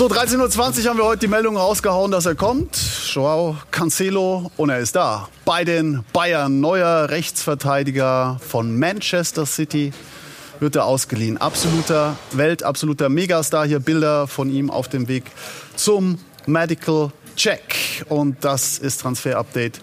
So, 13.20 Uhr haben wir heute die Meldung rausgehauen, dass er kommt. Joao Cancelo und er ist da. Bei den Bayern, neuer Rechtsverteidiger von Manchester City wird er ausgeliehen. Absoluter Welt, absoluter Megastar. Hier Bilder von ihm auf dem Weg zum Medical Check. Und das ist Transfer Update.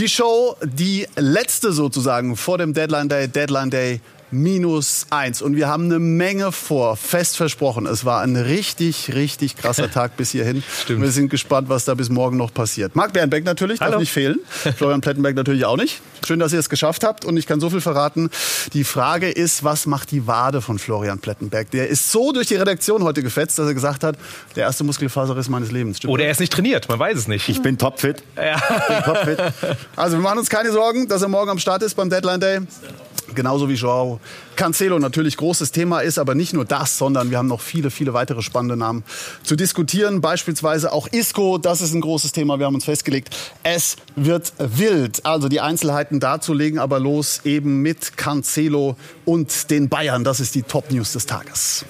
Die Show, die letzte sozusagen vor dem Deadline Day, Deadline Day minus eins. Und wir haben eine Menge vor, fest versprochen. Es war ein richtig, richtig krasser Tag bis hierhin. Stimmt. Wir sind gespannt, was da bis morgen noch passiert. Marc Bernbeck natürlich, Hallo. darf nicht fehlen. Florian Plettenberg natürlich auch nicht. Schön, dass ihr es geschafft habt und ich kann so viel verraten. Die Frage ist, was macht die Wade von Florian Plettenberg? Der ist so durch die Redaktion heute gefetzt, dass er gesagt hat, der erste Muskelfaserriss meines Lebens. Stimmt Oder er ist nicht trainiert, man weiß es nicht. Ich bin topfit. Ja. Bin topfit. Also wir machen uns keine Sorgen, dass er morgen am Start ist beim Deadline Day genauso wie Joao Cancelo natürlich großes Thema ist, aber nicht nur das, sondern wir haben noch viele, viele weitere spannende Namen zu diskutieren. Beispielsweise auch Isco, das ist ein großes Thema. Wir haben uns festgelegt, es wird wild. Also die Einzelheiten dazu legen aber los eben mit Cancelo und den Bayern. Das ist die Top News des Tages.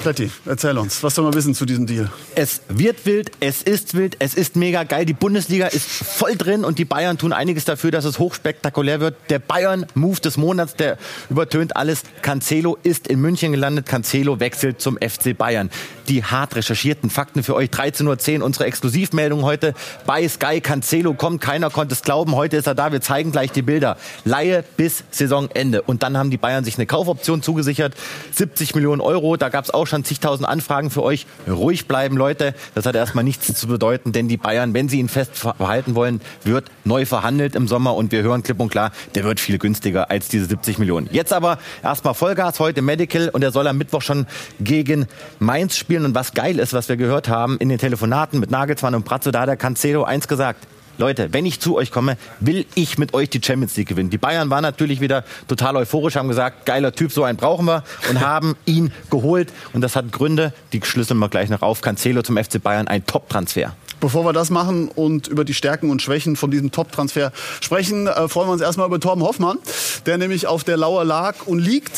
Kletti, erzähl uns, was soll man wissen zu diesem Deal? Es wird wild, es ist wild, es ist mega geil. Die Bundesliga ist voll drin und die Bayern tun einiges dafür, dass es hochspektakulär wird. Der Bayern-Move des Monats, der übertönt alles. Cancelo ist in München gelandet. Cancelo wechselt zum FC Bayern. Die hart recherchierten Fakten für euch. 13.10 Uhr unsere Exklusivmeldung heute bei Sky. Cancelo kommt, keiner konnte es glauben. Heute ist er da. Wir zeigen gleich die Bilder. Laie bis Saisonende. Und dann haben die Bayern sich eine Kaufoption zugesichert. 70 Millionen Euro. Da gab es auch schon zigtausend Anfragen für euch. Ruhig bleiben, Leute. Das hat erstmal nichts zu bedeuten, denn die Bayern, wenn sie ihn fest verhalten wollen, wird neu verhandelt im Sommer und wir hören klipp und klar, der wird viel günstiger als diese 70 Millionen. Jetzt aber erstmal Vollgas, heute Medical und er soll am Mittwoch schon gegen Mainz spielen. Und was geil ist, was wir gehört haben in den Telefonaten mit Nagelsmann und Brazzo, da hat der Cancelo eins gesagt. Leute, wenn ich zu euch komme, will ich mit euch die Champions League gewinnen. Die Bayern waren natürlich wieder total euphorisch, haben gesagt, geiler Typ, so einen brauchen wir und haben ihn geholt. Und das hat Gründe, die schlüsseln wir gleich noch auf. Cancelo zum FC Bayern, ein Top-Transfer. Bevor wir das machen und über die Stärken und Schwächen von diesem Top-Transfer sprechen, äh, freuen wir uns erstmal über Torben Hoffmann, der nämlich auf der Lauer lag und liegt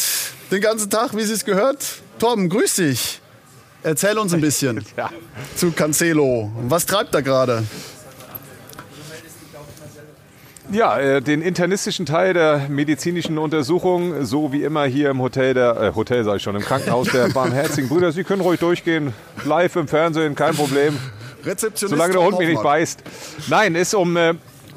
den ganzen Tag, wie Sie es gehört. Torben, grüß dich. Erzähl uns ein bisschen ja. zu Cancelo. Was treibt er gerade? Ja, äh, den internistischen Teil der medizinischen Untersuchung, so wie immer hier im Hotel der, äh, Hotel sage ich schon, im Krankenhaus der Barmherzigen Brüder. Sie können ruhig durchgehen, live im Fernsehen, kein Problem. Rezeptionist Solange der Hund mich nicht beißt. Nein, ist um äh,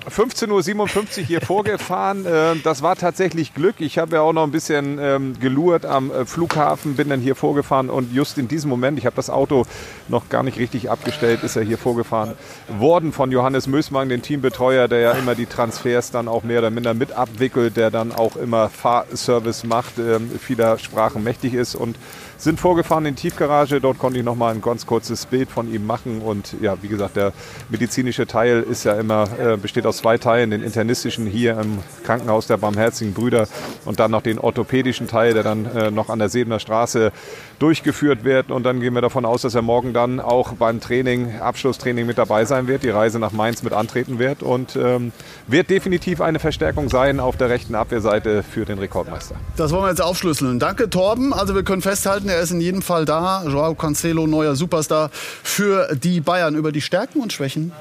15.57 Uhr hier vorgefahren. Äh, das war tatsächlich Glück. Ich habe ja auch noch ein bisschen ähm, gelurrt am äh, Flughafen, bin dann hier vorgefahren und just in diesem Moment, ich habe das Auto noch gar nicht richtig abgestellt, ist er hier vorgefahren worden von Johannes Mösmann, den Teambetreuer, der ja immer die Transfers dann auch mehr oder minder mit abwickelt, der dann auch immer Fahrservice macht, ähm, vieler Sprachen mächtig ist und sind vorgefahren in die Tiefgarage. Dort konnte ich noch mal ein ganz kurzes Bild von ihm machen. Und ja, wie gesagt, der medizinische Teil ist ja immer, äh, besteht aus zwei Teilen. Den internistischen hier im Krankenhaus der Barmherzigen Brüder und dann noch den orthopädischen Teil, der dann äh, noch an der Sebener Straße durchgeführt wird. Und dann gehen wir davon aus, dass er morgen dann auch beim Training, Abschlusstraining mit dabei sein wird, die Reise nach Mainz mit antreten wird und ähm, wird definitiv eine Verstärkung sein auf der rechten Abwehrseite für den Rekordmeister. Das wollen wir jetzt aufschlüsseln. Danke, Torben. Also wir können festhalten, er ist in jedem Fall da. Joao Cancelo, neuer Superstar für die Bayern. Über die Stärken und Schwächen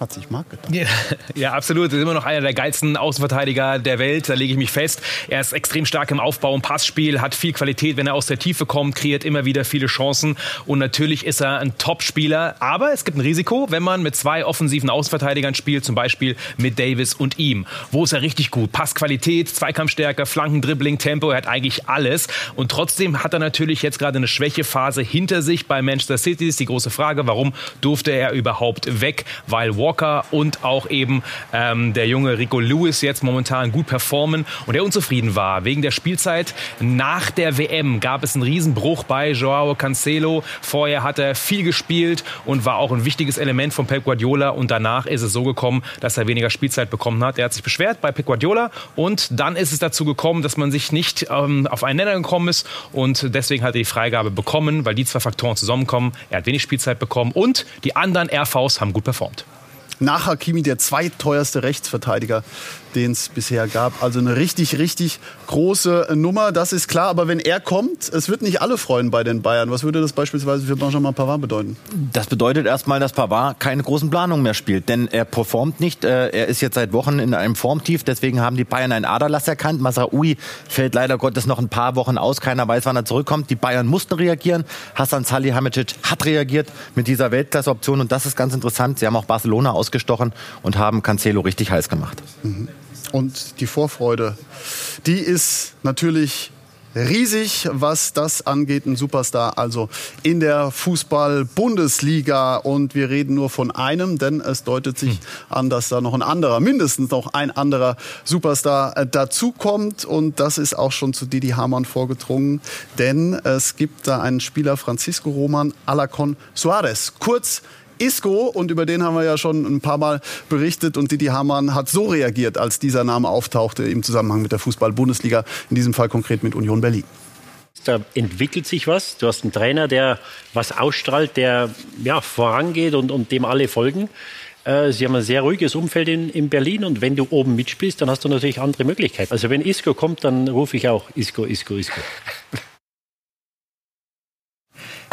hat sich Marc gedacht. Ja, ja, absolut. Er ist immer noch einer der geilsten Außenverteidiger der Welt. Da lege ich mich fest. Er ist extrem stark im Aufbau und Passspiel, hat viel Qualität, wenn er aus der Tiefe kommt, kreiert immer wieder viele Chancen. Und natürlich ist er ein Top-Spieler. Aber es gibt ein Risiko, wenn man mit zwei offensiven Außenverteidigern spielt, zum Beispiel mit Davis und ihm. Wo ist er richtig gut? Passqualität, Zweikampfstärke, Flanken, Dribbling, Tempo. Er hat eigentlich alles. Und trotzdem hat er natürlich jetzt gerade eine Schwächephase hinter sich bei Manchester City. Ist die große Frage, warum durfte er überhaupt weg? Weil Walker und auch eben ähm, der junge Rico Lewis jetzt momentan gut performen und er unzufrieden war. Wegen der Spielzeit nach der WM gab es einen Riesenbruch bei Joao Cancelo. Vorher hat er viel gespielt und war auch ein wichtiges Element von Pep Guardiola und danach ist es so gekommen, dass er weniger Spielzeit bekommen hat. Er hat sich beschwert bei Pep Guardiola und dann ist es dazu gekommen, dass man sich nicht ähm, auf einen Nenner gekommen ist und deswegen hat er die Freigabe bekommen, weil die zwei Faktoren zusammenkommen. Er hat wenig Spielzeit bekommen und die anderen RVs haben gut performt. Nach Hakimi der zweiteuerste Rechtsverteidiger, den es bisher gab. Also eine richtig, richtig große Nummer, das ist klar. Aber wenn er kommt, es wird nicht alle freuen bei den Bayern. Was würde das beispielsweise für Benjamin Pavard bedeuten? Das bedeutet erstmal, dass Pavard keine großen Planungen mehr spielt. Denn er performt nicht. Äh, er ist jetzt seit Wochen in einem Formtief. Deswegen haben die Bayern einen Aderlass erkannt. Masraoui fällt leider Gottes noch ein paar Wochen aus. Keiner weiß, wann er zurückkommt. Die Bayern mussten reagieren. Hassan Salihamidzic hat reagiert mit dieser Weltklasse-Option. Und das ist ganz interessant. Sie haben auch Barcelona ausgestochen und haben Cancelo richtig heiß gemacht. Mhm. Und die Vorfreude, die ist natürlich riesig, was das angeht. Ein Superstar also in der Fußball-Bundesliga. Und wir reden nur von einem, denn es deutet sich hm. an, dass da noch ein anderer, mindestens noch ein anderer Superstar äh, dazukommt. Und das ist auch schon zu Didi Hamann vorgedrungen, denn es gibt da einen Spieler, Francisco Roman Alacon Suarez. Kurz Isco und über den haben wir ja schon ein paar Mal berichtet und Didi Hamann hat so reagiert, als dieser Name auftauchte im Zusammenhang mit der Fußball-Bundesliga, in diesem Fall konkret mit Union Berlin. Da entwickelt sich was. Du hast einen Trainer, der was ausstrahlt, der ja, vorangeht und, und dem alle folgen. Äh, sie haben ein sehr ruhiges Umfeld in, in, Berlin und wenn du oben mitspielst, dann hast du natürlich andere Möglichkeiten. Also wenn Isco kommt, dann rufe ich auch Isco, Isco, Isco.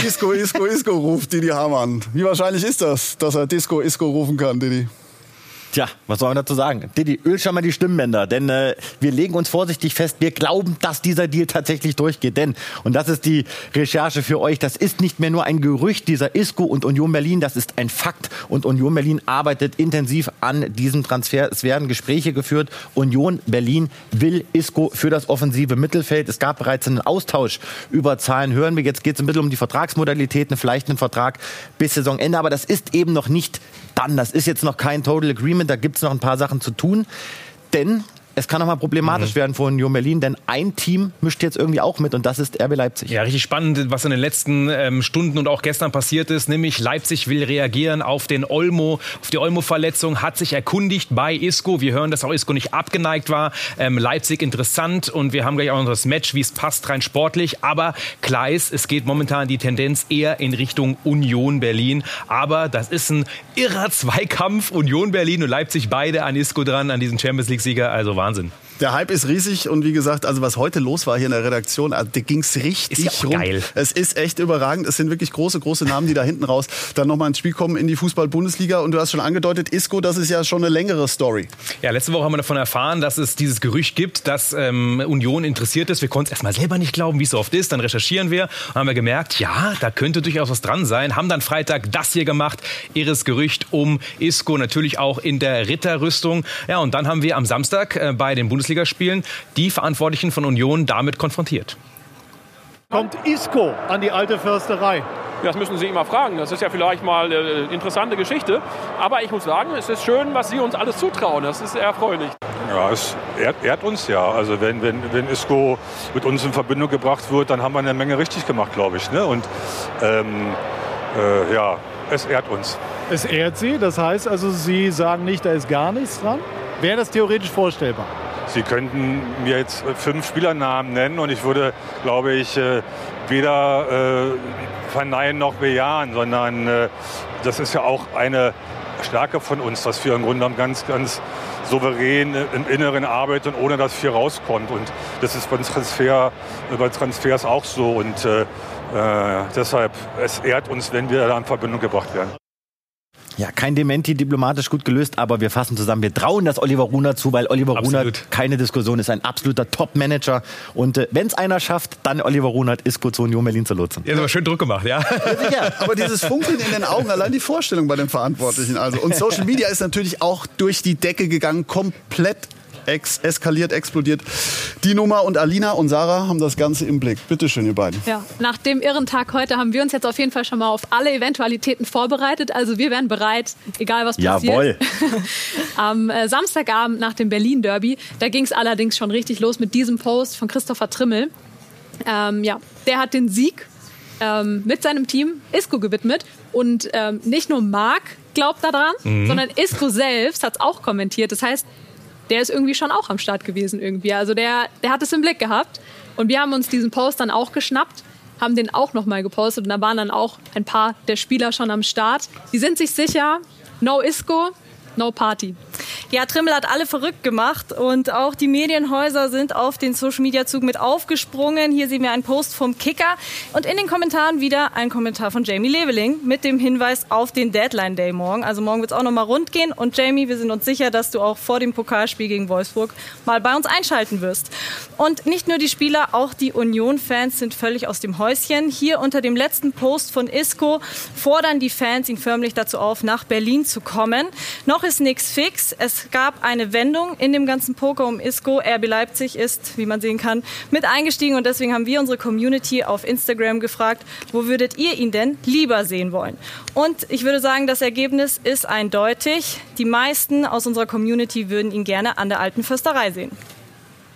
Disco, Isco, Isco ruft Didi Hamann. Wie wahrscheinlich ist das, dass er Disco, Isco rufen kann, Didi? Tja, was soll man dazu sagen? Didi, öl schon mal die Stimmbänder, denn äh, wir legen uns vorsichtig fest, wir glauben, dass dieser Deal tatsächlich durchgeht. Denn, und das ist die Recherche für euch, das ist nicht mehr nur ein Gerücht, dieser Isco und Union Berlin, das ist ein Fakt. Und Union Berlin arbeitet intensiv an diesem Transfer. Es werden Gespräche geführt. Union Berlin will Isco für das offensive Mittelfeld. Es gab bereits einen Austausch über Zahlen, hören wir. Jetzt geht es ein bisschen um die Vertragsmodalitäten, vielleicht einen Vertrag bis Saisonende. Aber das ist eben noch nicht dann. Das ist jetzt noch kein Total Agreement, da gibt es noch ein paar Sachen zu tun. Denn es kann nochmal problematisch mhm. werden für Union Berlin, denn ein Team mischt jetzt irgendwie auch mit und das ist RB Leipzig. Ja, richtig spannend, was in den letzten ähm, Stunden und auch gestern passiert ist, nämlich Leipzig will reagieren auf den Olmo, auf die Olmo-Verletzung, hat sich erkundigt bei Isco. Wir hören, dass auch Isco nicht abgeneigt war. Ähm, Leipzig interessant und wir haben gleich auch noch das Match, wie es passt, rein sportlich. Aber klar ist, es geht momentan die Tendenz eher in Richtung Union Berlin. Aber das ist ein irrer Zweikampf. Union Berlin und Leipzig beide an Isco dran, an diesen Champions League-Sieger. Also Wahnsinn. Der Hype ist riesig und wie gesagt, also was heute los war hier in der Redaktion, also, da ging es richtig ist ja rum. Geil. Es ist echt überragend. Es sind wirklich große, große Namen, die da hinten raus dann nochmal ins Spiel kommen in die Fußball-Bundesliga. Und du hast schon angedeutet, Isco, das ist ja schon eine längere Story. Ja, letzte Woche haben wir davon erfahren, dass es dieses Gerücht gibt, dass ähm, Union interessiert ist. Wir konnten es erstmal selber nicht glauben, wie es so oft ist. Dann recherchieren wir und haben wir gemerkt, ja, da könnte durchaus was dran sein. Haben dann Freitag das hier gemacht, irres Gerücht um Isco, natürlich auch in der Ritterrüstung. Ja, und dann haben wir am Samstag äh, bei den Bundesligaspielen die Verantwortlichen von Union damit konfrontiert. Kommt Isco an die alte Försterei? Das müssen Sie immer fragen. Das ist ja vielleicht mal eine äh, interessante Geschichte. Aber ich muss sagen, es ist schön, was Sie uns alles zutrauen. Das ist erfreulich. Ja, es ehrt, ehrt uns ja. Also wenn, wenn, wenn Isco mit uns in Verbindung gebracht wird, dann haben wir eine Menge richtig gemacht, glaube ich. Ne? Und ähm, äh, ja, es ehrt uns. Es ehrt Sie? Das heißt also, Sie sagen nicht, da ist gar nichts dran? Wäre das theoretisch vorstellbar? Sie könnten mir jetzt fünf Spielernamen nennen und ich würde, glaube ich, äh, weder äh, verneinen noch bejahen, sondern äh, das ist ja auch eine Stärke von uns, dass wir im Grunde genommen ganz, ganz souverän im Inneren arbeiten, ohne dass viel rauskommt. Und das ist beim Transfer, bei Transfers auch so. Und äh, äh, deshalb, es ehrt uns, wenn wir da in Verbindung gebracht werden. Ja, kein Dementi, diplomatisch gut gelöst, aber wir fassen zusammen. Wir trauen das Oliver Runert zu, weil Oliver Absolut. Runert, keine Diskussion, ist ein absoluter Top-Manager. Und äh, wenn es einer schafft, dann Oliver Runert ist kurz Union Berlin zu lotsen. Ja, aber schön Druck gemacht, ja. ja sicher. Aber dieses Funkeln in den Augen, allein die Vorstellung bei den Verantwortlichen. Also. Und Social Media ist natürlich auch durch die Decke gegangen, komplett ex eskaliert, explodiert. Die Nummer und Alina und Sarah haben das Ganze im Blick. Bitte schön, ihr beiden. Ja, nach dem irren Tag heute haben wir uns jetzt auf jeden Fall schon mal auf alle Eventualitäten vorbereitet. Also wir wären bereit, egal was passiert. Jawohl. Am äh, Samstagabend nach dem Berlin-Derby, da ging es allerdings schon richtig los mit diesem Post von Christopher Trimmel. Ähm, ja, der hat den Sieg ähm, mit seinem Team Isco gewidmet. Und ähm, nicht nur Marc glaubt daran, mhm. sondern Isco selbst hat es auch kommentiert. Das heißt, der ist irgendwie schon auch am Start gewesen irgendwie. Also der, der hat es im Blick gehabt. Und wir haben uns diesen Post dann auch geschnappt, haben den auch nochmal gepostet und da waren dann auch ein paar der Spieler schon am Start. Die sind sich sicher, no Isco, No Party. Ja, Trimmel hat alle verrückt gemacht und auch die Medienhäuser sind auf den Social Media Zug mit aufgesprungen. Hier sehen wir einen Post vom Kicker und in den Kommentaren wieder ein Kommentar von Jamie Leveling mit dem Hinweis auf den Deadline Day morgen. Also morgen wird es auch nochmal rund gehen und Jamie, wir sind uns sicher, dass du auch vor dem Pokalspiel gegen Wolfsburg mal bei uns einschalten wirst. Und nicht nur die Spieler, auch die Union-Fans sind völlig aus dem Häuschen. Hier unter dem letzten Post von Isco fordern die Fans ihn förmlich dazu auf, nach Berlin zu kommen. Noch ist nichts fix. Es gab eine Wendung in dem ganzen Poker um Isco. RB Leipzig ist, wie man sehen kann, mit eingestiegen und deswegen haben wir unsere Community auf Instagram gefragt, wo würdet ihr ihn denn lieber sehen wollen? Und ich würde sagen, das Ergebnis ist eindeutig. Die meisten aus unserer Community würden ihn gerne an der alten Försterei sehen.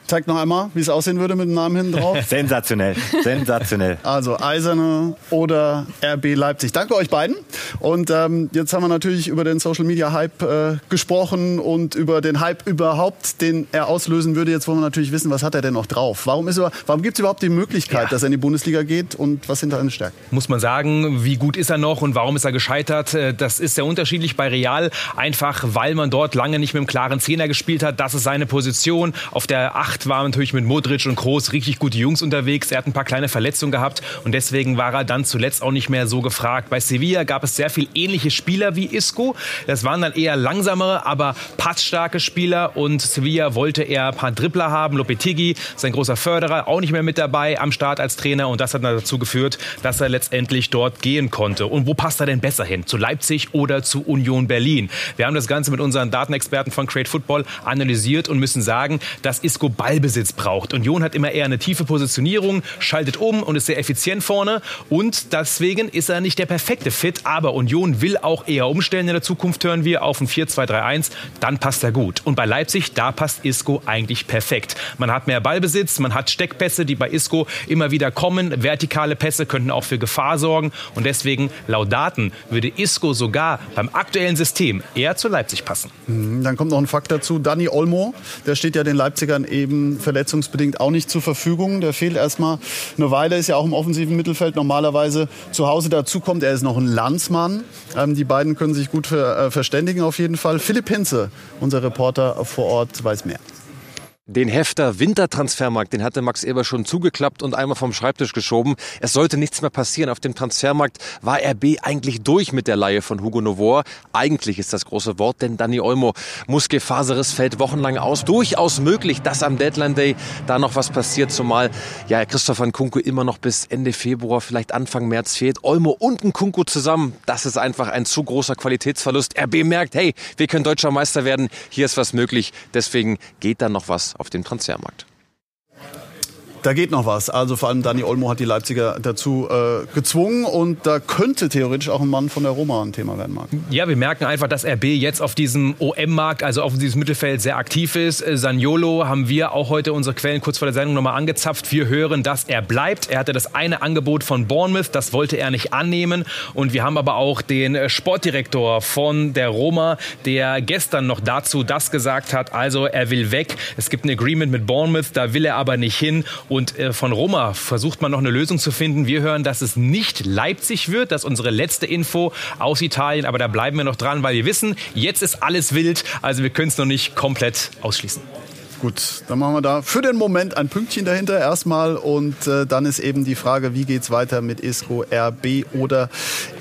Zeig noch einmal, wie es aussehen würde mit dem Namen hinten drauf. sensationell, sensationell. Also Eiserne oder RB Leipzig. Danke euch beiden. Und ähm, jetzt haben wir natürlich über den Social Media Hype äh, gesprochen und über den Hype überhaupt, den er auslösen würde. Jetzt wollen wir natürlich wissen, was hat er denn noch drauf? Warum, ist er, warum gibt es überhaupt die Möglichkeit, ja. dass er in die Bundesliga geht und was sind seine Stärken? Muss man sagen, wie gut ist er noch und warum ist er gescheitert? Äh, das ist sehr unterschiedlich bei Real, einfach weil man dort lange nicht mit einem klaren Zehner gespielt hat. Das ist seine Position. Auf der 8 8 war natürlich mit Modric und Kroos richtig gute Jungs unterwegs. Er hat ein paar kleine Verletzungen gehabt und deswegen war er dann zuletzt auch nicht mehr so gefragt. Bei Sevilla gab es sehr viel ähnliche Spieler wie Isco. Das waren dann eher langsamere, aber passstarke Spieler und Sevilla wollte eher ein paar Dribbler haben. Lopetegui, sein großer Förderer, auch nicht mehr mit dabei am Start als Trainer und das hat dazu geführt, dass er letztendlich dort gehen konnte. Und wo passt er denn besser hin? Zu Leipzig oder zu Union Berlin? Wir haben das Ganze mit unseren Datenexperten von Create Football analysiert und müssen sagen, dass Isco Ballbesitz braucht. Union hat immer eher eine tiefe Positionierung, schaltet um und ist sehr effizient vorne. Und deswegen ist er nicht der perfekte Fit. Aber Union will auch eher umstellen in der Zukunft, hören wir, auf ein 4-2-3-1. Dann passt er gut. Und bei Leipzig, da passt Isco eigentlich perfekt. Man hat mehr Ballbesitz, man hat Steckpässe, die bei Isco immer wieder kommen. Vertikale Pässe könnten auch für Gefahr sorgen. Und deswegen, laut Daten, würde Isco sogar beim aktuellen System eher zu Leipzig passen. Mhm, dann kommt noch ein Fakt dazu. Dani Olmo, der steht ja den Leipzigern eben verletzungsbedingt auch nicht zur Verfügung. Der fehlt erstmal eine Weile, ist ja auch im offensiven Mittelfeld normalerweise zu Hause. Dazu kommt, er ist noch ein Landsmann. Ähm, die beiden können sich gut ver äh, verständigen auf jeden Fall. Philipp Hinze, unser Reporter vor Ort, weiß mehr. Den Hefter Wintertransfermarkt, den hatte Max Eber schon zugeklappt und einmal vom Schreibtisch geschoben. Es sollte nichts mehr passieren. Auf dem Transfermarkt war RB eigentlich durch mit der Leihe von Hugo Novor. Eigentlich ist das große Wort, denn Danny Olmo, Muskelfaserriss fällt wochenlang aus. Durchaus möglich, dass am Deadline Day da noch was passiert, zumal ja Christoph Nkunku immer noch bis Ende Februar, vielleicht Anfang März fehlt. Olmo und Nkunku zusammen, das ist einfach ein zu großer Qualitätsverlust. RB merkt, hey, wir können deutscher Meister werden. Hier ist was möglich. Deswegen geht da noch was auf dem Transfermarkt. Da geht noch was. Also vor allem Dani Olmo hat die Leipziger dazu äh, gezwungen und da könnte theoretisch auch ein Mann von der Roma ein Thema werden, Marc. Ja, wir merken einfach, dass RB jetzt auf diesem OM-Markt, also auf diesem Mittelfeld, sehr aktiv ist. Äh, Saniolo haben wir auch heute unsere Quellen kurz vor der Sendung nochmal angezapft. Wir hören, dass er bleibt. Er hatte das eine Angebot von Bournemouth, das wollte er nicht annehmen. Und wir haben aber auch den äh, Sportdirektor von der Roma, der gestern noch dazu das gesagt hat, also er will weg. Es gibt ein Agreement mit Bournemouth, da will er aber nicht hin. Und äh, von Roma versucht man noch eine Lösung zu finden. Wir hören, dass es nicht Leipzig wird. Das ist unsere letzte Info aus Italien. Aber da bleiben wir noch dran, weil wir wissen, jetzt ist alles wild. Also wir können es noch nicht komplett ausschließen. Gut, dann machen wir da für den Moment ein Pünktchen dahinter erstmal und äh, dann ist eben die Frage, wie geht es weiter mit ISCO, RB oder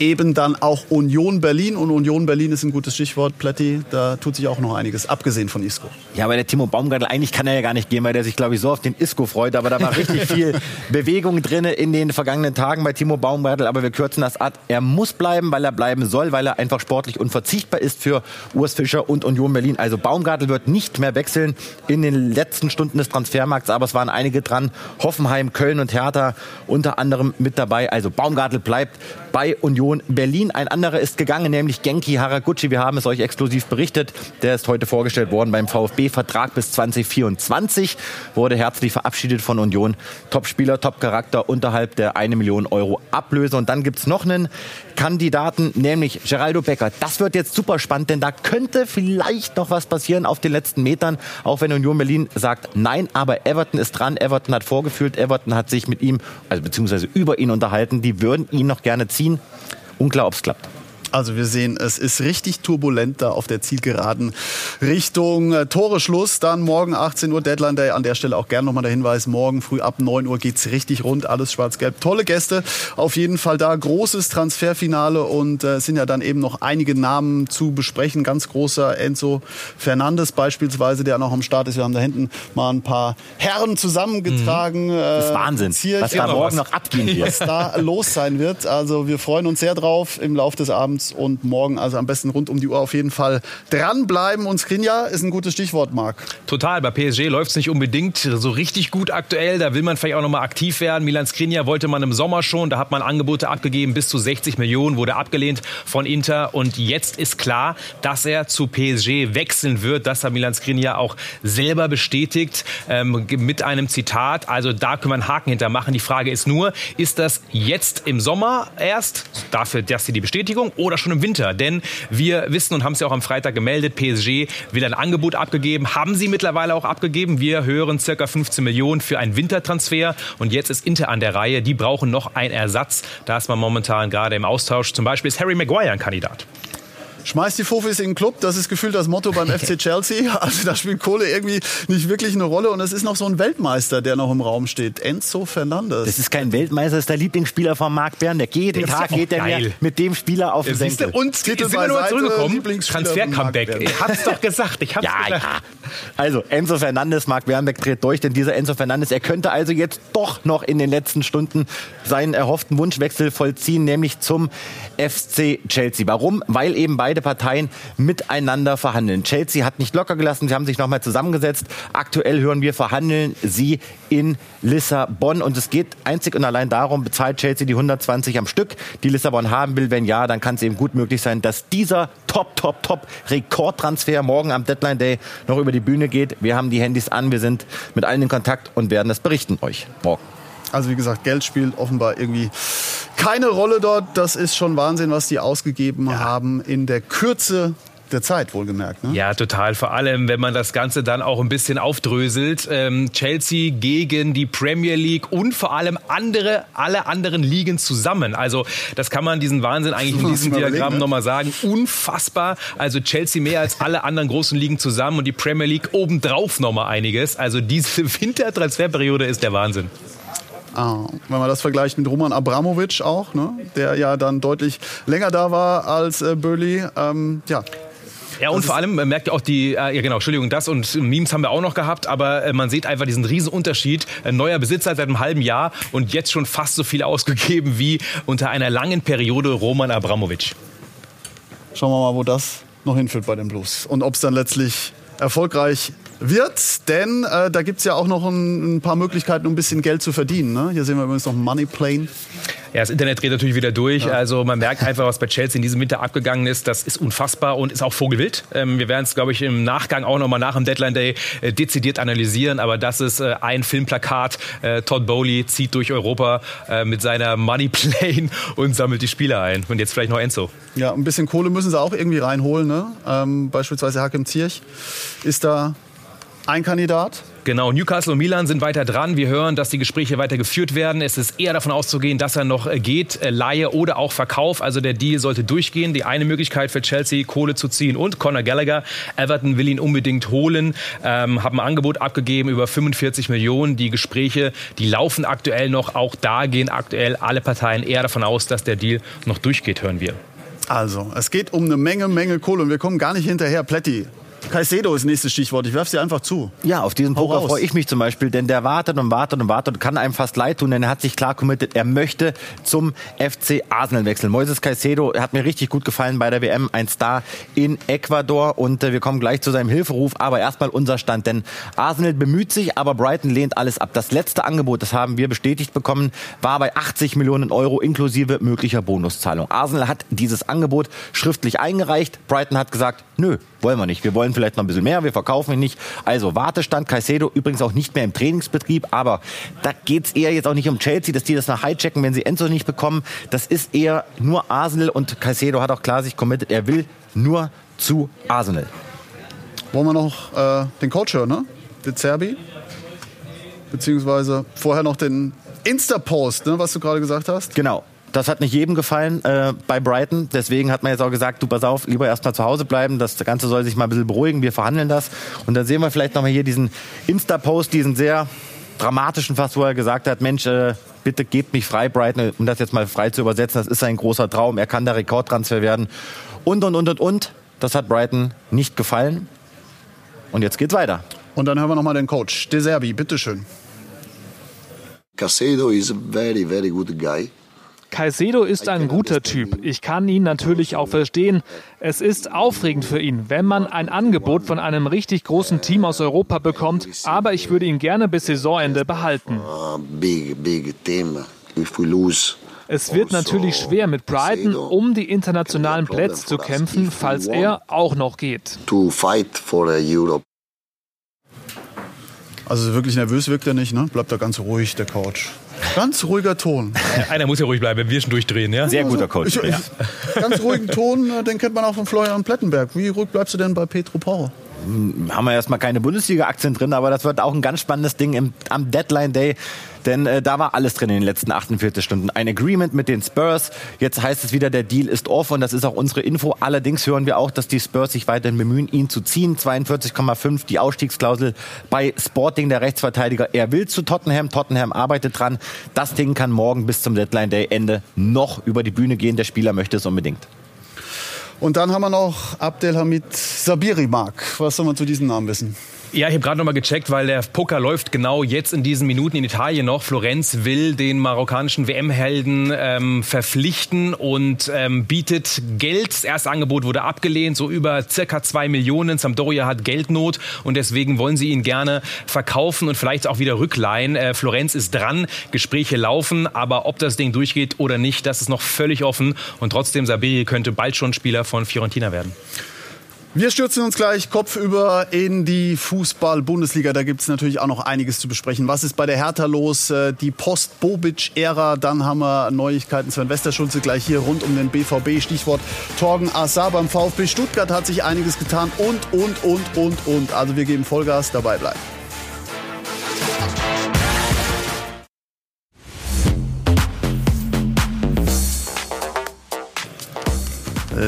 eben dann auch Union Berlin und Union Berlin ist ein gutes Stichwort, Plätti, da tut sich auch noch einiges, abgesehen von ISCO. Ja, aber der Timo Baumgartel, eigentlich kann er ja gar nicht gehen, weil der sich, glaube ich, so auf den ISCO freut, aber da war richtig viel Bewegung drin in den vergangenen Tagen bei Timo Baumgartel, aber wir kürzen das ab. Er muss bleiben, weil er bleiben soll, weil er einfach sportlich unverzichtbar ist für Urs Fischer und Union Berlin. Also Baumgartel wird nicht mehr wechseln in den den letzten Stunden des Transfermarkts, aber es waren einige dran. Hoffenheim, Köln und Hertha unter anderem mit dabei. Also Baumgartel bleibt bei Union Berlin. Ein anderer ist gegangen, nämlich Genki Haraguchi. Wir haben es euch exklusiv berichtet. Der ist heute vorgestellt worden beim VfB. Vertrag bis 2024. Wurde herzlich verabschiedet von Union. Top-Spieler, Top-Charakter unterhalb der 1 Million Euro Ablöse. Und dann gibt es noch einen Kandidaten, nämlich Geraldo Becker. Das wird jetzt super spannend, denn da könnte vielleicht noch was passieren auf den letzten Metern, auch wenn Union Berlin sagt nein, aber Everton ist dran. Everton hat vorgefühlt, Everton hat sich mit ihm, also beziehungsweise über ihn unterhalten. Die würden ihn noch gerne ziehen. Unklar, ob es klappt. Also wir sehen, es ist richtig turbulent da auf der Zielgeraden Richtung äh, Toreschluss. Dann morgen 18 Uhr Deadline Day. An der Stelle auch gerne nochmal der Hinweis, morgen früh ab 9 Uhr geht's richtig rund, alles schwarz-gelb. Tolle Gäste, auf jeden Fall da. Großes Transferfinale und äh, es sind ja dann eben noch einige Namen zu besprechen. Ganz großer Enzo Fernandes beispielsweise, der noch am Start ist. Wir haben da hinten mal ein paar Herren zusammengetragen. Das ist Äh, Wahnsinn, was da morgen noch abgehen wird. was da los sein wird. Also wir freuen uns sehr drauf im Laufe des Abends und morgen. Also am besten rund um die Uhr auf jeden Fall dranbleiben. Und Skriniar ist ein gutes Stichwort, Marc. Total. Bei PSG läuft es nicht unbedingt so richtig gut aktuell. Da will man vielleicht auch noch mal aktiv werden. Milan Skriniar wollte man im Sommer schon. Da hat man Angebote abgegeben. Bis zu 60 Millionen wurde abgelehnt von Inter. Und jetzt ist klar, dass er zu PSG wechseln wird. Das hat Milan Skriniar auch selber bestätigt ähm, mit einem Zitat. Also da können wir einen Haken hintermachen. Die Frage ist nur, ist das jetzt im Sommer erst? Dafür, dass sie die Bestätigung oder schon im Winter? Denn wir wissen und haben es ja auch am Freitag gemeldet, PSG will ein Angebot abgegeben, haben sie mittlerweile auch abgegeben. Wir hören circa 15 Millionen für einen Wintertransfer und jetzt ist Inter an der Reihe. Die brauchen noch einen Ersatz. Da ist man momentan gerade im Austausch. Zum Beispiel ist Harry Maguire ein Kandidat. Schmeißt die Fofis in den Club, das ist gefühlt das Motto beim FC Chelsea. Also da spielt Kohle irgendwie nicht wirklich eine Rolle. Und es ist noch so ein Weltmeister, der noch im Raum steht. Enzo Fernandes. Das ist kein Weltmeister, das ist der Lieblingsspieler von Marc Bern. Der jeden Das Tag ja geht er mir mit dem Spieler auf den du? Senkel. Und Titel sind wir nur zurückgekommen. Transfer-Comeback. Ich hab's doch gesagt. Ich hab's Ja, gesagt. ja. Also Enzo Fernandes, Marc Wernbeck dreht durch, denn dieser Enzo Fernandes, er könnte also jetzt doch noch in den letzten Stunden seinen erhofften Wunschwechsel vollziehen, nämlich zum FC Chelsea. Warum? Weil eben beide Parteien miteinander verhandeln. Chelsea hat nicht locker gelassen, sie haben sich nochmal zusammengesetzt. Aktuell hören wir, verhandeln sie in Lissabon und es geht einzig und allein darum, bezahlt Chelsea die 120 am Stück, die Lissabon haben will. Wenn ja, dann kann es eben gut möglich sein, dass dieser Top, Top, Top Rekordtransfer morgen am Deadline Day noch über die Bühne geht. Wir haben die Handys an, wir sind mit allen in Kontakt und werden das berichten euch morgen. Also wie gesagt, Geld spielt offenbar irgendwie keine Rolle dort. Das ist schon Wahnsinn, was die ausgegeben haben in der Kürze der Zeit, wohlgemerkt. Ne? Ja, total. Vor allem, wenn man das Ganze dann auch ein bisschen aufdröselt. Ähm, Chelsea gegen die Premier League und vor allem andere, alle anderen Ligen zusammen. Also das kann man diesen Wahnsinn eigentlich in diesem Diagramm überlegen, ne? nochmal sagen. Unfassbar. Also Chelsea mehr als alle anderen großen Ligen zusammen und die Premier League obendrauf nochmal einiges. Also diese Wintertransferperiode ist der Wahnsinn. Ah, wenn man das vergleicht mit Roman Abramovic auch, ne? der ja dann deutlich länger da war als äh, Böli. Ähm, ja, Ja, und vor allem man merkt ja auch die, äh, ja genau, Entschuldigung, das und Memes haben wir auch noch gehabt, aber äh, man sieht einfach diesen riesen Unterschied. Ein neuer Besitzer seit einem halben Jahr und jetzt schon fast so viel ausgegeben wie unter einer langen Periode Roman Abramovic. Schauen wir mal, wo das noch hinführt bei den Blues. Und ob es dann letztlich erfolgreich wird. Denn äh, da gibt es ja auch noch ein, ein paar Möglichkeiten, um ein bisschen Geld zu verdienen. Ne? Hier sehen wir übrigens noch Money Plane. Ja, das Internet dreht natürlich wieder durch. Also man merkt einfach, was bei Chelsea in diesem Winter abgegangen ist. Das ist unfassbar und ist auch vogelwild. Ähm, wir werden es, glaube ich, im Nachgang auch nochmal nach dem Deadline Day äh, dezidiert analysieren. Aber das ist äh, ein Filmplakat. Äh, Todd Bowley zieht durch Europa äh, mit seiner Money Plane und sammelt die Spieler ein. Und jetzt vielleicht noch Enzo. Ja, ein bisschen Kohle müssen sie auch irgendwie reinholen. Ne? Ähm, beispielsweise Hakim Ziyech ist da ein Kandidat. Genau, Newcastle und Milan sind weiter dran. Wir hören, dass die Gespräche weiter geführt werden. Es ist eher davon auszugehen, dass er noch äh, geht, äh, Laie oder auch Verkauf. Also der Deal sollte durchgehen. Die eine Möglichkeit für Chelsea, Kohle zu ziehen. Und Conor Gallagher, Everton will ihn unbedingt holen, ähm, haben ein Angebot abgegeben über 45 Millionen. Die Gespräche, die laufen aktuell noch. Auch da gehen aktuell alle Parteien eher davon aus, dass der Deal noch durchgeht, hören wir. Also, es geht um eine Menge, Menge Kohle und wir kommen gar nicht hinterher. Plätti. Caicedo ist nächstes Stichwort. Ich werfe sie einfach zu. Ja, auf diesen Poker freue ich mich zum Beispiel, denn der wartet und wartet und wartet und kann einem fast leid tun, denn er hat sich klar committed, er möchte zum FC Arsenal wechseln. Moises Caicedo hat mir richtig gut gefallen bei der WM, ein Star in Ecuador und äh, wir kommen gleich zu seinem Hilferuf, aber erstmal unser Stand, denn Arsenal bemüht sich, aber Brighton lehnt alles ab. Das letzte Angebot, das haben wir bestätigt bekommen, war bei 80 Millionen Euro inklusive möglicher Bonuszahlung. Arsenal hat dieses Angebot schriftlich eingereicht, Brighton hat gesagt, nö, wollen wir nicht. Wir wollen vielleicht noch ein bisschen mehr, wir verkaufen ihn nicht. Also Wartestand, Caicedo übrigens auch nicht mehr im Trainingsbetrieb, aber da geht's eher jetzt auch nicht um Chelsea, dass die das nach hijacken, wenn sie Enzo nicht bekommen. Das ist eher nur Arsenal und Caicedo hat auch klar sich committed, er will nur zu Arsenal. Wollen wir noch äh, den Coach hören, ne? De Zerbi? Beziehungsweise vorher noch den Insta-Post, ne, was du gerade gesagt hast. Genau. Das hat nicht jedem gefallen äh, bei Brighton. Deswegen hat man jetzt auch gesagt, du pass auf, lieber erstmal zu Hause bleiben. Das Ganze soll sich mal ein bisschen beruhigen. Wir verhandeln das. Und dann sehen wir vielleicht nochmal hier diesen Insta-Post, diesen sehr dramatischen fast, wo er gesagt hat, Mensch, äh, bitte gebt mich frei, Brighton, um das jetzt mal frei zu übersetzen. Das ist ein großer Traum. Er kann der Rekordtransfer werden. Und, und, und, und, und. Das hat Brighton nicht gefallen. Und jetzt geht's weiter. Und dann hören wir nochmal den Coach. De Serbi, bitteschön. Casedo is a very, very good guy. Caicedo ist ein guter Typ. Ich kann ihn natürlich auch verstehen. Es ist aufregend für ihn, wenn man ein Angebot von einem richtig großen Team aus Europa bekommt. Aber ich würde ihn gerne bis Saisonende behalten. A big, big team. If we lose, Es wird natürlich schwer mit Brighton, um die internationalen Plätze zu kämpfen, falls er auch noch geht. Also wirklich nervös wirkt er nicht, ne? Bleibt da ganz ruhig, der Coach. Ganz ruhiger Ton. Einer muss ja ruhig bleiben, wenn wir schon durchdrehen, ja? Sehr guter Coach. Ich, ich, ganz ruhigen Ton, äh, den kennt man auch von Florian Plettenberg. Wie ruhig bleibst du denn bei Petro Porro? Haben wir erstmal keine Bundesliga-Aktien drin, aber das wird auch ein ganz spannendes Ding im, am Deadline Day. Denn äh, da war alles drin in den letzten 48 Stunden. Ein Agreement mit den Spurs. Jetzt heißt es wieder, der Deal ist off und das ist auch unsere Info. Allerdings hören wir auch, dass die Spurs sich weiterhin bemühen, ihn zu ziehen. 42,5 die Ausstiegsklausel bei Sporting, der Rechtsverteidiger. Er will zu Tottenham. Tottenham arbeitet dran. Das Ding kann morgen bis zum Deadline Day Ende noch über die Bühne gehen. Der Spieler möchte es unbedingt. Und dann haben wir noch Abdelhamid Sabiri Mark. Was soll man zu diesem Namen wissen? Ja, ich habe gerade noch mal gecheckt, weil der Poker läuft genau jetzt in diesen Minuten in Italien noch. Florenz will den marokkanischen WM-Helden ähm, verpflichten und ähm, bietet Geld. Das erste Angebot wurde abgelehnt, so über circa zwei Millionen. Sampdoria hat Geldnot und deswegen wollen sie ihn gerne verkaufen und vielleicht auch wieder rückleihen. Äh, Florenz ist dran, Gespräche laufen, aber ob das Ding durchgeht oder nicht, das ist noch völlig offen. Und trotzdem, Sabiri könnte bald schon Spieler von Fiorentina werden. Wir stürzen uns gleich kopfüber in die Fußball-Bundesliga. Da gibt es natürlich auch noch einiges zu besprechen. Was ist bei der Hertha los? Äh, Die Post-Bobic-Ära. Dann haben wir Neuigkeiten. Sven Westerschulze gleich hier rund um den BVB. Stichwort Torgen Assar beim VfB Stuttgart hat sich einiges getan. Und, und, und, und, und. Also wir geben Vollgas. Dabei bleiben.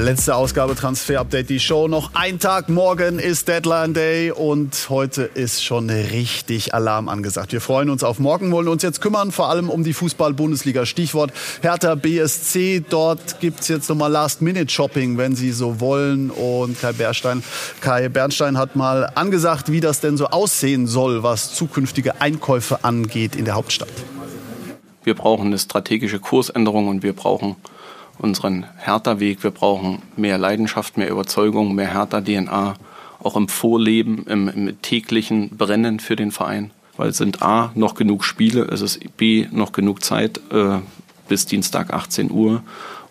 Letzte Ausgabe Transfer Update, die Show. Noch ein Tag, morgen ist Deadline Day und heute ist schon richtig Alarm angesagt. Wir freuen uns auf morgen, wollen uns jetzt kümmern, vor allem um die Fußball-Bundesliga. Stichwort Hertha BSC. Dort gibt es jetzt nochmal Last-Minute-Shopping, wenn Sie so wollen. Und Kai Bernstein, Kai Bernstein hat mal angesagt, wie das denn so aussehen soll, was zukünftige Einkäufe angeht in der Hauptstadt. Wir brauchen eine strategische Kursänderung und wir brauchen unseren Hertha-Weg. Wir brauchen mehr Leidenschaft, mehr Überzeugung, mehr Hertha-DNA, auch im Vorleben, im, im täglichen Brennen für den Verein. Weil es sind A, noch genug Spiele, es ist B, noch genug Zeit äh, bis Dienstag 18 Uhr.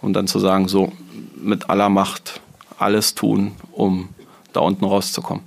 Und dann zu sagen, so mit aller Macht alles tun, um da unten rauszukommen.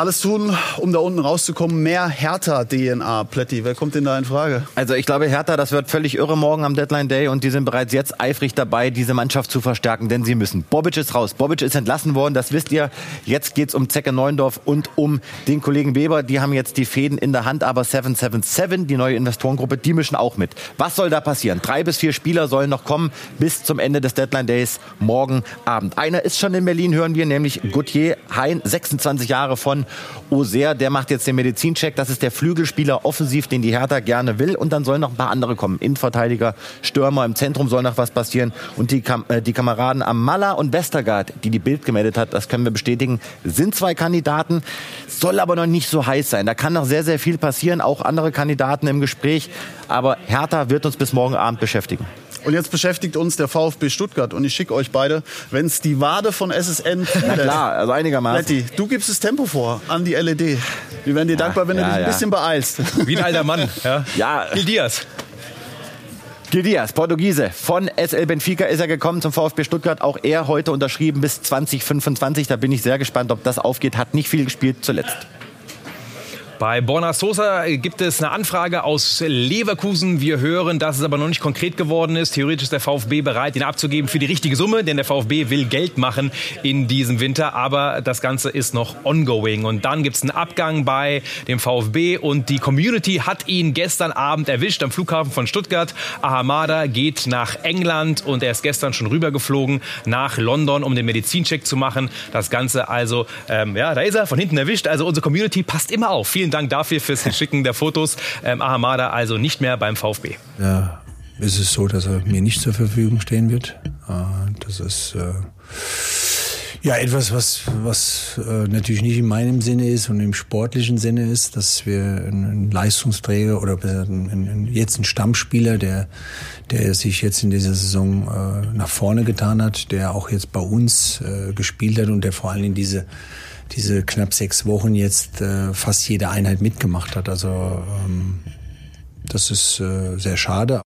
Alles tun, um da unten rauszukommen. Mehr Hertha-DNA, Plätti. Wer kommt denn da in Frage? Also ich glaube, Hertha, das wird völlig irre morgen am Deadline Day und die sind bereits jetzt eifrig dabei, diese Mannschaft zu verstärken, denn sie müssen. Bobic ist raus, Bobic ist entlassen worden, das wisst ihr. Jetzt geht's um Zecke Neuendorf und um den Kollegen Weber. Die haben jetzt die Fäden in der Hand, aber 777, die neue Investorengruppe, die mischen auch mit. Was soll da passieren? Drei bis vier Spieler sollen noch kommen bis zum Ende des Deadline Days morgen Abend. Einer ist schon in Berlin, hören wir, nämlich Gauthier Hein, 26 Jahre von Auxerre. Der macht jetzt den Medizincheck. Das ist der Flügelspieler offensiv, den die Hertha gerne will. Und dann sollen noch ein paar andere kommen. Innenverteidiger, Stürmer, im Zentrum soll noch was passieren. Und die, Kam äh, die Kameraden Amala und Westergaard, die die Bild gemeldet hat, das können wir bestätigen, sind zwei Kandidaten. Soll aber noch nicht so heiß sein. Da kann noch sehr, sehr viel passieren. Auch andere Kandidaten im Gespräch. Aber Hertha wird uns bis morgen Abend beschäftigen. Und jetzt beschäftigt uns der VfB Stuttgart und ich schicke euch beide, wenn es die Wade von SSN Na klar, also einigermaßen. Letty, du gibst das Tempo vor an die LED. Wir wären dir dankbar, wenn du ja, dich ein ja. bisschen beeilst. Wie ein alter Mann. Ja. Ja. Gil Diaz. Gil Diaz, Portugiese. Von SL Benfica ist er gekommen zum VfB Stuttgart. Auch er heute unterschrieben bis 2025. Da bin ich sehr gespannt, ob das aufgeht. Hat nicht viel gespielt zuletzt. Bei Borna Sosa gibt es eine Anfrage aus Leverkusen. Wir hören, dass es aber noch nicht konkret geworden ist. Theoretisch ist der VfB bereit, ihn abzugeben für die richtige Summe, denn der VfB will Geld machen in diesem Winter. Aber das Ganze ist noch ongoing. Und dann gibt es einen Abgang bei dem VfB und die Community hat ihn gestern Abend erwischt am Flughafen von Stuttgart. Ahamada geht nach England und er ist gestern schon rübergeflogen nach London, um den Medizincheck zu machen. Das Ganze also, ähm, ja, da ist er von hinten erwischt. Also unsere Community passt immer auf. Vielen Dank dafür fürs Schicken der Fotos. Ähm, Ahamada also nicht mehr beim VfB. Ja, ist es so, dass er mir nicht zur Verfügung stehen wird. Äh, das ist äh, ja etwas, was, was äh, natürlich nicht in meinem Sinne ist und im sportlichen Sinne ist, dass wir einen Leistungsträger oder jetzt einen Stammspieler, der, der sich jetzt in dieser Saison nach vorne getan hat, der auch jetzt bei uns gespielt hat und der vor allem diese diese knapp sechs Wochen jetzt äh, fast jede Einheit mitgemacht hat. Also ähm, das ist äh, sehr schade.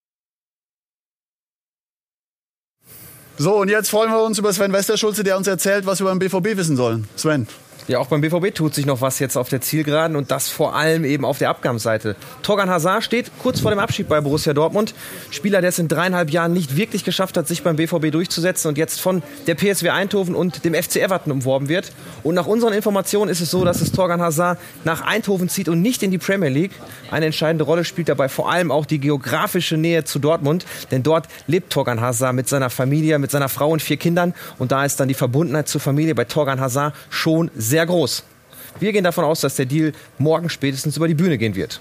So, und jetzt freuen wir uns über Sven Westerschulze, der uns erzählt, was wir beim BVB wissen sollen. Sven. Ja, auch beim BVB tut sich noch was jetzt auf der Zielgeraden und das vor allem eben auf der Abgangsseite. Torgan Hazard steht kurz vor dem Abschied bei Borussia Dortmund. Spieler, der es in dreieinhalb Jahren nicht wirklich geschafft hat, sich beim BVB durchzusetzen und jetzt von der PSW Eindhoven und dem FC Everton umworben wird. Und nach unseren Informationen ist es so, dass es Torgan Hazard nach Eindhoven zieht und nicht in die Premier League. Eine entscheidende Rolle spielt dabei vor allem auch die geografische Nähe zu Dortmund, denn dort lebt Torgan Hazard mit seiner Familie, mit seiner Frau und vier Kindern und da ist dann die Verbundenheit zur Familie bei Torgan Hazard schon sehr sehr groß. Wir gehen davon aus, dass der Deal morgen spätestens über die Bühne gehen wird.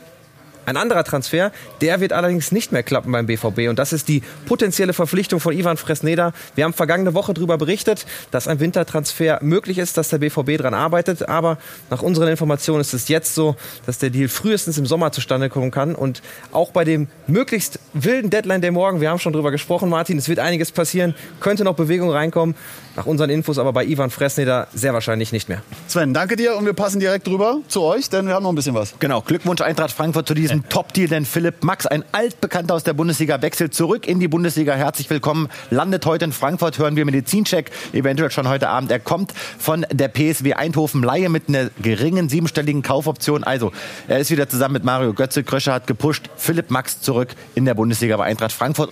Ein anderer Transfer, der wird allerdings nicht mehr klappen beim BVB und das ist die potenzielle Verpflichtung von Ivan Fresneda. Wir haben vergangene Woche darüber berichtet, dass ein Wintertransfer möglich ist, dass der BVB daran arbeitet, aber nach unseren Informationen ist es jetzt so, dass der Deal frühestens im Sommer zustande kommen kann und auch bei dem möglichst wilden Deadline der morgen, wir haben schon darüber gesprochen, Martin, es wird einiges passieren, könnte noch Bewegung reinkommen. Nach unseren Infos aber bei Ivan Fresneder sehr wahrscheinlich nicht mehr. Sven, danke dir und wir passen direkt rüber zu euch, denn wir haben noch ein bisschen was. Genau, Glückwunsch Eintracht Frankfurt zu diesem Top-Deal, denn Philipp Max, ein Altbekannter aus der Bundesliga, wechselt zurück in die Bundesliga. Herzlich willkommen, landet heute in Frankfurt, hören wir Medizincheck, eventuell schon heute Abend. Er kommt von der PSW Eindhoven Laie mit einer geringen siebenstelligen Kaufoption. Also, er ist wieder zusammen mit Mario Götze. Kröscher hat gepusht. Philipp Max zurück in der Bundesliga bei Eintracht Frankfurt.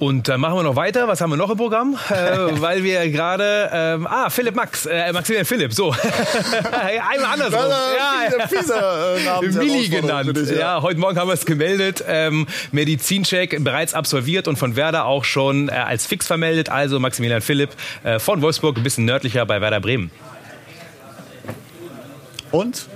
Und dann machen wir noch weiter. Was haben wir noch im Programm? Äh, weil wir gerade. Ähm, ah, Philipp Max. Äh, Maximilian Philipp, so. Einmal andersrum. Ja, fiese, fiese, äh, Willi genannt. Dich, ja. ja. heute Morgen haben wir es gemeldet. Ähm, Medizincheck bereits absolviert und von Werder auch schon äh, als fix vermeldet. Also Maximilian Philipp äh, von Wolfsburg, ein bisschen nördlicher bei Werder Bremen. Und?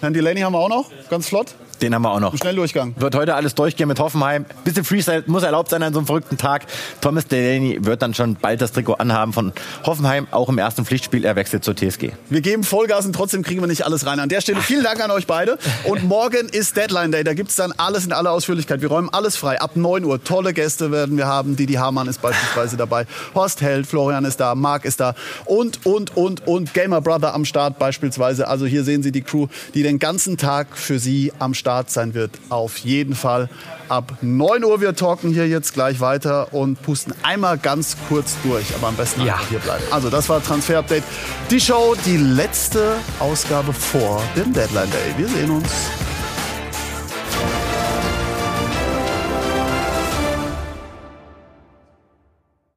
Herrn Delaney haben wir auch noch, ganz flott. Den haben wir auch noch. Ein Schnelldurchgang. Wird heute alles durchgehen mit Hoffenheim. Bisschen Freestyle muss erlaubt sein an so einem verrückten Tag. Thomas Delaney wird dann schon bald das Trikot anhaben von Hoffenheim, auch im ersten Pflichtspiel. Er wechselt zur TSG. Wir geben Vollgas und trotzdem kriegen wir nicht alles rein. An der Stelle vielen Dank an euch beide. Und morgen ist Deadline Day. Da gibt es dann alles in aller Ausführlichkeit. Wir räumen alles frei. Ab 9 Uhr. Tolle Gäste werden wir haben. Didi Hamann ist beispielsweise dabei. Horst Held, Florian ist da, Marc ist da. Und, und, und, und Gamer Brother am Start beispielsweise. Also hier sehen Sie die Crew, die den ganzen Tag für Sie am Start sein wird auf jeden Fall ab 9 Uhr. Wir talken hier jetzt gleich weiter und pusten einmal ganz kurz durch, aber am besten ja. hier bleiben. Also das war Transfer Update. Die Show, die letzte Ausgabe vor dem Deadline Day. Wir sehen uns.